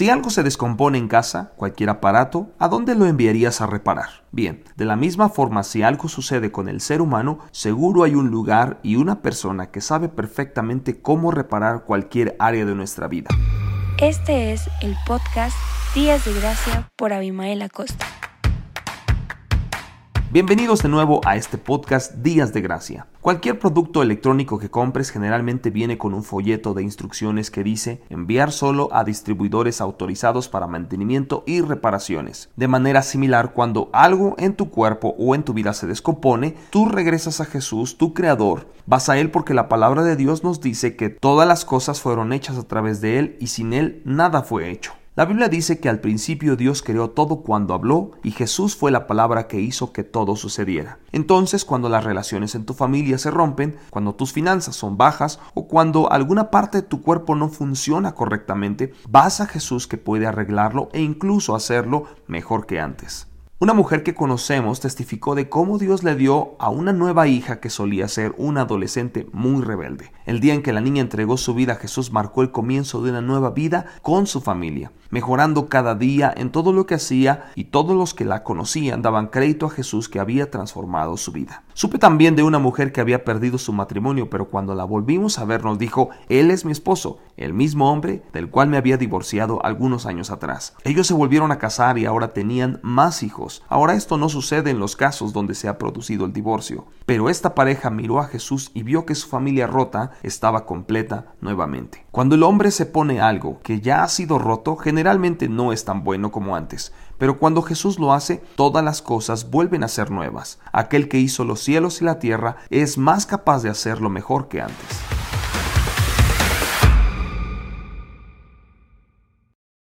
Si algo se descompone en casa, cualquier aparato, ¿a dónde lo enviarías a reparar? Bien, de la misma forma si algo sucede con el ser humano, seguro hay un lugar y una persona que sabe perfectamente cómo reparar cualquier área de nuestra vida. Este es el podcast Días de Gracia por Abimael Acosta. Bienvenidos de nuevo a este podcast Días de Gracia. Cualquier producto electrónico que compres generalmente viene con un folleto de instrucciones que dice enviar solo a distribuidores autorizados para mantenimiento y reparaciones. De manera similar, cuando algo en tu cuerpo o en tu vida se descompone, tú regresas a Jesús, tu Creador, vas a Él porque la palabra de Dios nos dice que todas las cosas fueron hechas a través de Él y sin Él nada fue hecho. La Biblia dice que al principio Dios creó todo cuando habló y Jesús fue la palabra que hizo que todo sucediera. Entonces, cuando las relaciones en tu familia se rompen, cuando tus finanzas son bajas o cuando alguna parte de tu cuerpo no funciona correctamente, vas a Jesús que puede arreglarlo e incluso hacerlo mejor que antes. Una mujer que conocemos testificó de cómo Dios le dio a una nueva hija que solía ser una adolescente muy rebelde. El día en que la niña entregó su vida a Jesús marcó el comienzo de una nueva vida con su familia, mejorando cada día en todo lo que hacía y todos los que la conocían daban crédito a Jesús que había transformado su vida. Supe también de una mujer que había perdido su matrimonio, pero cuando la volvimos a ver nos dijo, Él es mi esposo, el mismo hombre del cual me había divorciado algunos años atrás. Ellos se volvieron a casar y ahora tenían más hijos Ahora esto no sucede en los casos donde se ha producido el divorcio, pero esta pareja miró a Jesús y vio que su familia rota estaba completa nuevamente. Cuando el hombre se pone algo que ya ha sido roto, generalmente no es tan bueno como antes, pero cuando Jesús lo hace, todas las cosas vuelven a ser nuevas. Aquel que hizo los cielos y la tierra es más capaz de hacerlo mejor que antes.